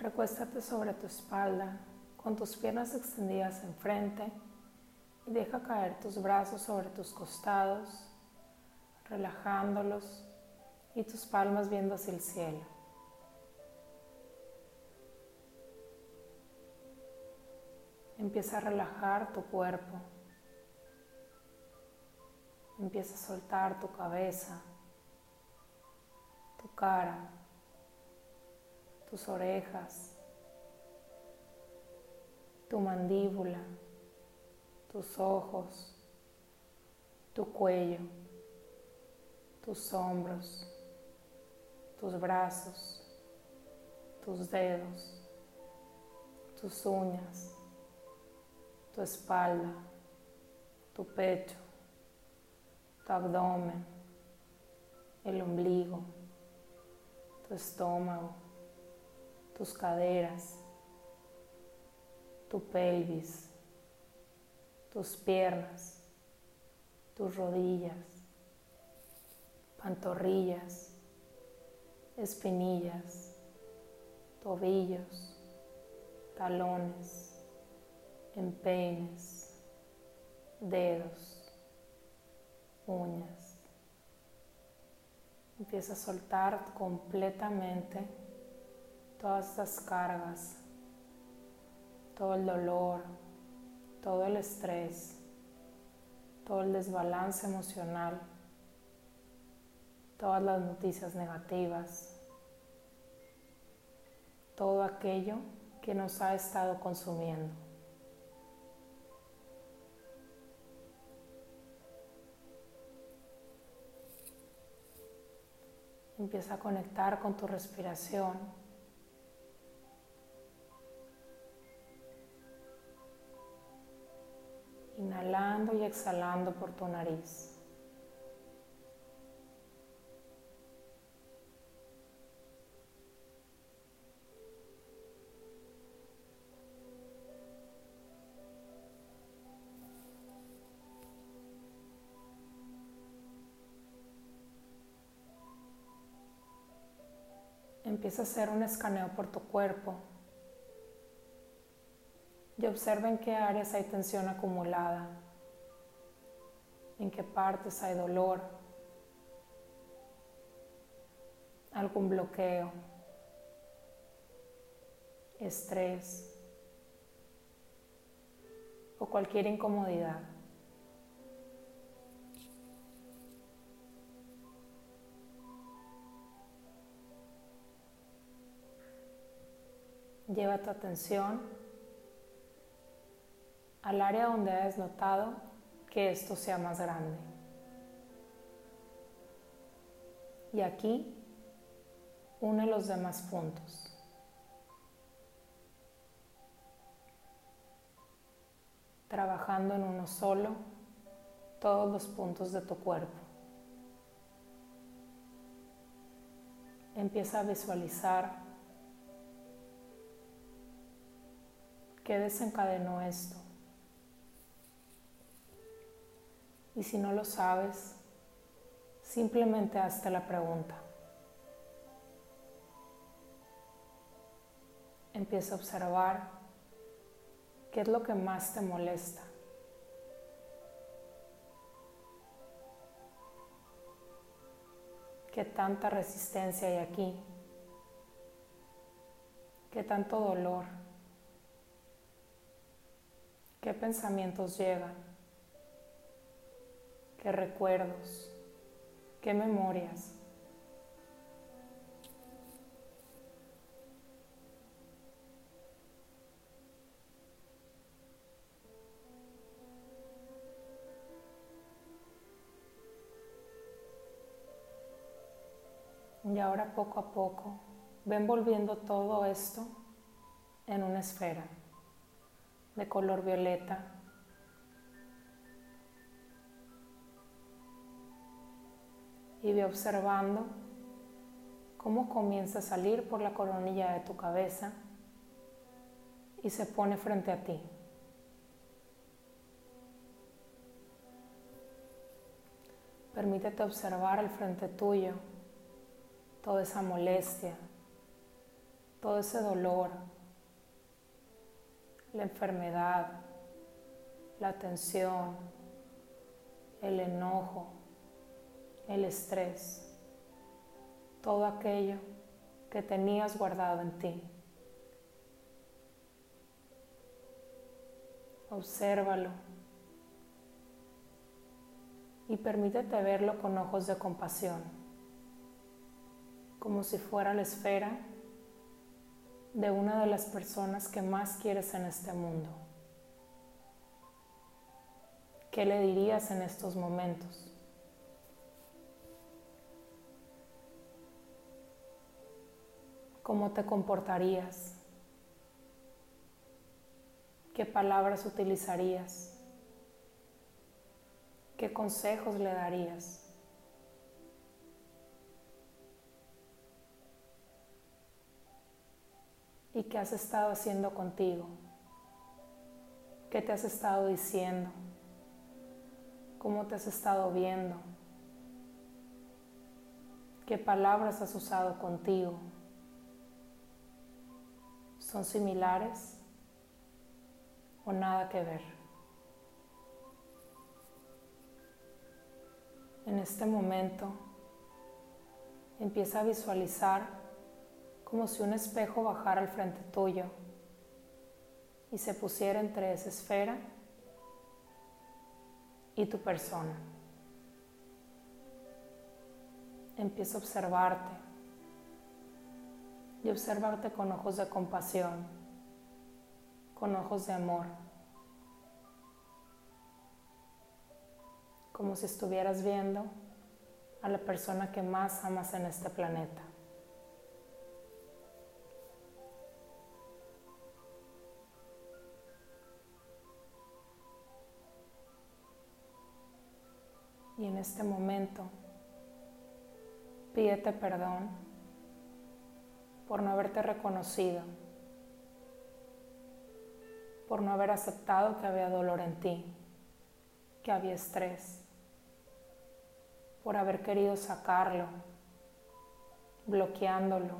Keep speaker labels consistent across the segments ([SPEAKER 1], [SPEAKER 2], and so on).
[SPEAKER 1] Recuéstate sobre tu espalda con tus piernas extendidas enfrente y deja caer tus brazos sobre tus costados, relajándolos y tus palmas viendo hacia el cielo. Empieza a relajar tu cuerpo. Empieza a soltar tu cabeza, tu cara, tus orejas, tu mandíbula, tus ojos, tu cuello, tus hombros, tus brazos, tus dedos, tus uñas tu espalda, tu pecho, tu abdomen, el ombligo, tu estómago, tus caderas, tu pelvis, tus piernas, tus rodillas, pantorrillas, espinillas, tobillos, talones empeines, dedos, uñas. Empieza a soltar completamente todas estas cargas, todo el dolor, todo el estrés, todo el desbalance emocional, todas las noticias negativas, todo aquello que nos ha estado consumiendo. Empieza a conectar con tu respiración. Y exhalando por tu nariz. Empieza a hacer un escaneo por tu cuerpo y observa en qué áreas hay tensión acumulada, en qué partes hay dolor, algún bloqueo, estrés o cualquier incomodidad. Lleva tu atención al área donde hayas notado que esto sea más grande. Y aquí une los demás puntos. Trabajando en uno solo todos los puntos de tu cuerpo. Empieza a visualizar ¿Qué desencadenó esto? Y si no lo sabes, simplemente hazte la pregunta. Empieza a observar qué es lo que más te molesta. ¿Qué tanta resistencia hay aquí? ¿Qué tanto dolor? ¿Qué pensamientos llegan? ¿Qué recuerdos? ¿Qué memorias? Y ahora poco a poco ven volviendo todo esto en una esfera de color violeta. Y ve observando cómo comienza a salir por la coronilla de tu cabeza y se pone frente a ti. Permítete observar al frente tuyo toda esa molestia, todo ese dolor, la enfermedad, la tensión, el enojo, el estrés, todo aquello que tenías guardado en ti. Obsérvalo y permítete verlo con ojos de compasión, como si fuera la esfera de una de las personas que más quieres en este mundo. ¿Qué le dirías en estos momentos? ¿Cómo te comportarías? ¿Qué palabras utilizarías? ¿Qué consejos le darías? ¿Y qué has estado haciendo contigo? ¿Qué te has estado diciendo? ¿Cómo te has estado viendo? ¿Qué palabras has usado contigo? ¿Son similares o nada que ver? En este momento empieza a visualizar como si un espejo bajara al frente tuyo y se pusiera entre esa esfera y tu persona. Empieza a observarte y observarte con ojos de compasión, con ojos de amor. como si estuvieras viendo a la persona que más amas en este planeta. Y en este momento pídete perdón por no haberte reconocido, por no haber aceptado que había dolor en ti, que había estrés por haber querido sacarlo, bloqueándolo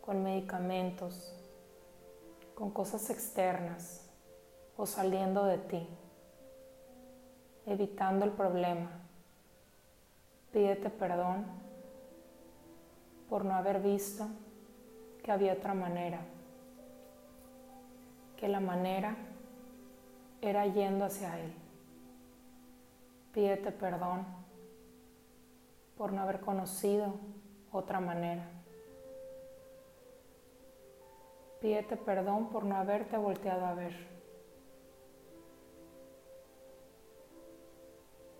[SPEAKER 1] con medicamentos, con cosas externas o saliendo de ti, evitando el problema. Pídete perdón por no haber visto que había otra manera, que la manera era yendo hacia Él. Pídete perdón por no haber conocido otra manera. Pídete perdón por no haberte volteado a ver.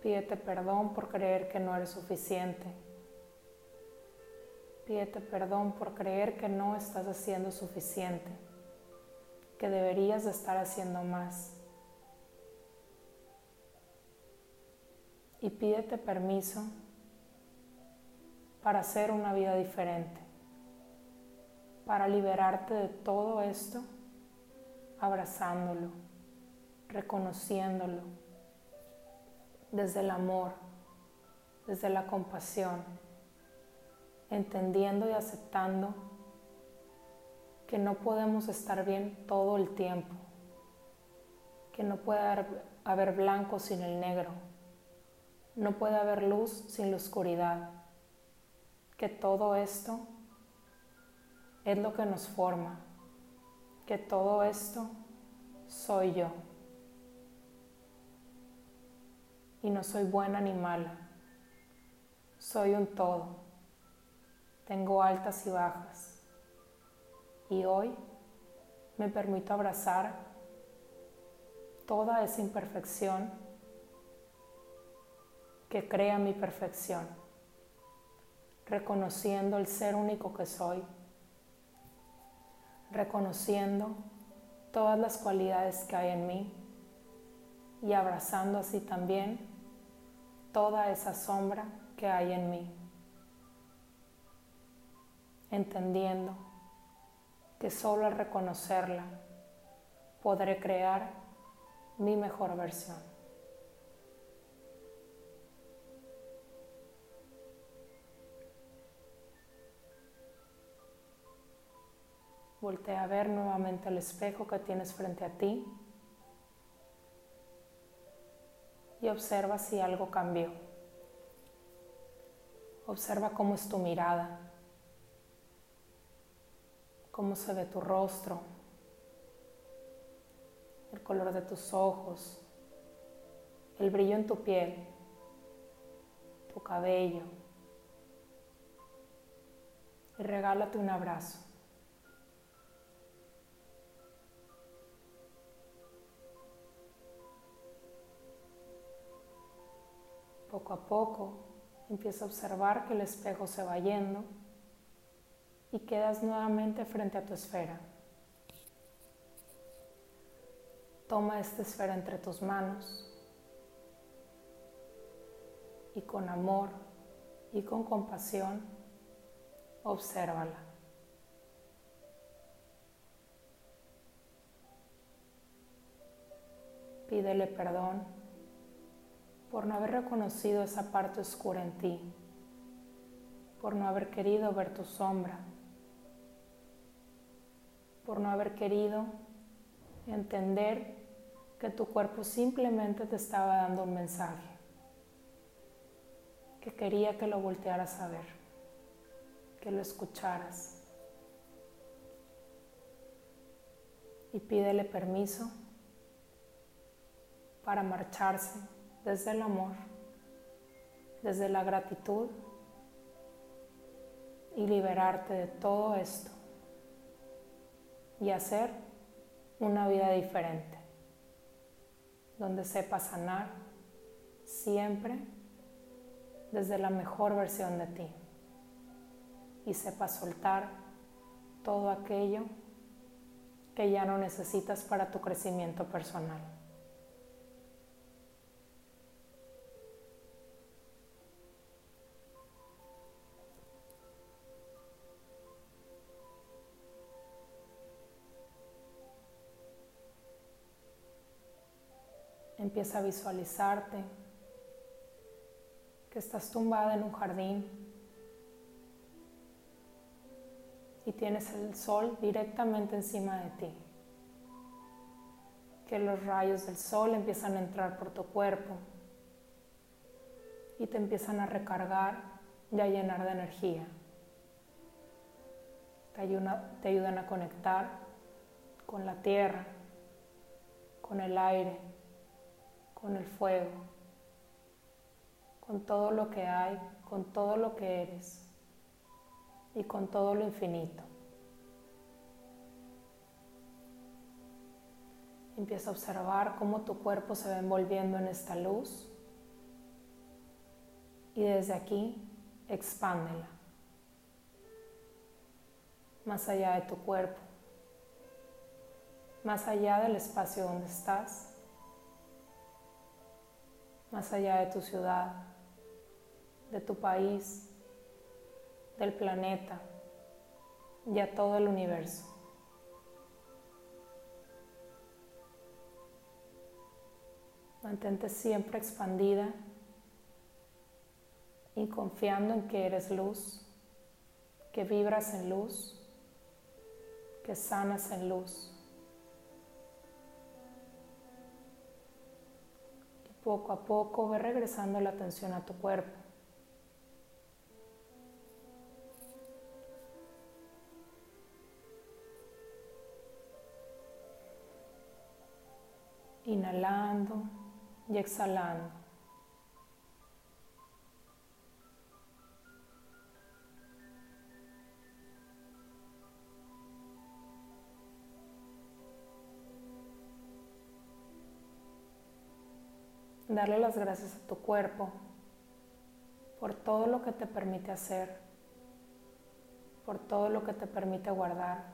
[SPEAKER 1] Pídete perdón por creer que no eres suficiente. Pídete perdón por creer que no estás haciendo suficiente, que deberías de estar haciendo más. Y pídete permiso para hacer una vida diferente, para liberarte de todo esto, abrazándolo, reconociéndolo, desde el amor, desde la compasión, entendiendo y aceptando que no podemos estar bien todo el tiempo, que no puede haber blanco sin el negro, no puede haber luz sin la oscuridad que todo esto es lo que nos forma, que todo esto soy yo. Y no soy buena ni mala, soy un todo, tengo altas y bajas. Y hoy me permito abrazar toda esa imperfección que crea mi perfección reconociendo el ser único que soy, reconociendo todas las cualidades que hay en mí y abrazando así también toda esa sombra que hay en mí, entendiendo que solo al reconocerla podré crear mi mejor versión. Voltea a ver nuevamente el espejo que tienes frente a ti y observa si algo cambió. Observa cómo es tu mirada, cómo se ve tu rostro, el color de tus ojos, el brillo en tu piel, tu cabello. Y regálate un abrazo. Poco a poco empieza a observar que el espejo se va yendo y quedas nuevamente frente a tu esfera. Toma esta esfera entre tus manos y con amor y con compasión, obsérvala. Pídele perdón por no haber reconocido esa parte oscura en ti, por no haber querido ver tu sombra, por no haber querido entender que tu cuerpo simplemente te estaba dando un mensaje, que quería que lo voltearas a ver, que lo escucharas. Y pídele permiso para marcharse desde el amor, desde la gratitud y liberarte de todo esto y hacer una vida diferente, donde sepas sanar siempre desde la mejor versión de ti y sepas soltar todo aquello que ya no necesitas para tu crecimiento personal. Empieza a visualizarte que estás tumbada en un jardín y tienes el sol directamente encima de ti. Que los rayos del sol empiezan a entrar por tu cuerpo y te empiezan a recargar y a llenar de energía. Te, te ayudan a conectar con la tierra, con el aire con el fuego, con todo lo que hay, con todo lo que eres y con todo lo infinito. Empieza a observar cómo tu cuerpo se va envolviendo en esta luz y desde aquí expándela más allá de tu cuerpo, más allá del espacio donde estás más allá de tu ciudad, de tu país, del planeta y a todo el universo. Mantente siempre expandida y confiando en que eres luz, que vibras en luz, que sanas en luz. Poco a poco ve regresando la atención a tu cuerpo. Inhalando y exhalando. Darle las gracias a tu cuerpo por todo lo que te permite hacer, por todo lo que te permite guardar,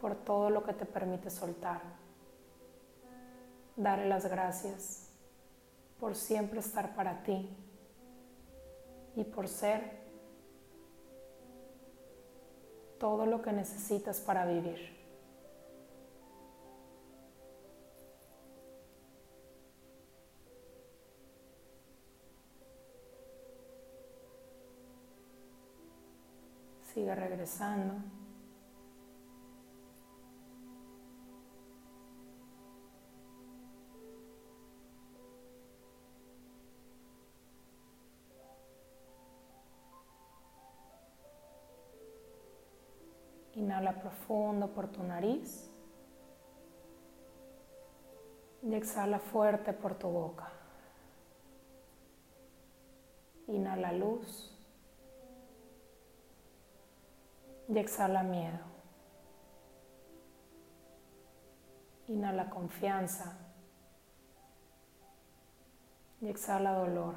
[SPEAKER 1] por todo lo que te permite soltar. Darle las gracias por siempre estar para ti y por ser todo lo que necesitas para vivir. sigue regresando. Inhala profundo por tu nariz y exhala fuerte por tu boca. Inhala luz. Y exhala miedo. Inhala confianza y exhala dolor.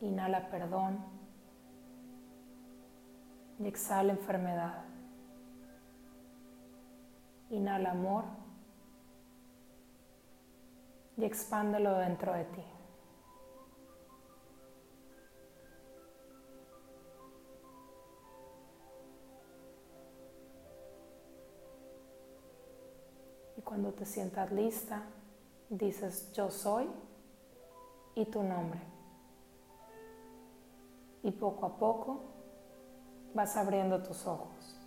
[SPEAKER 1] Inhala perdón y exhala enfermedad. Inhala amor y expándelo dentro de ti. Cuando te sientas lista, dices yo soy y tu nombre. Y poco a poco vas abriendo tus ojos.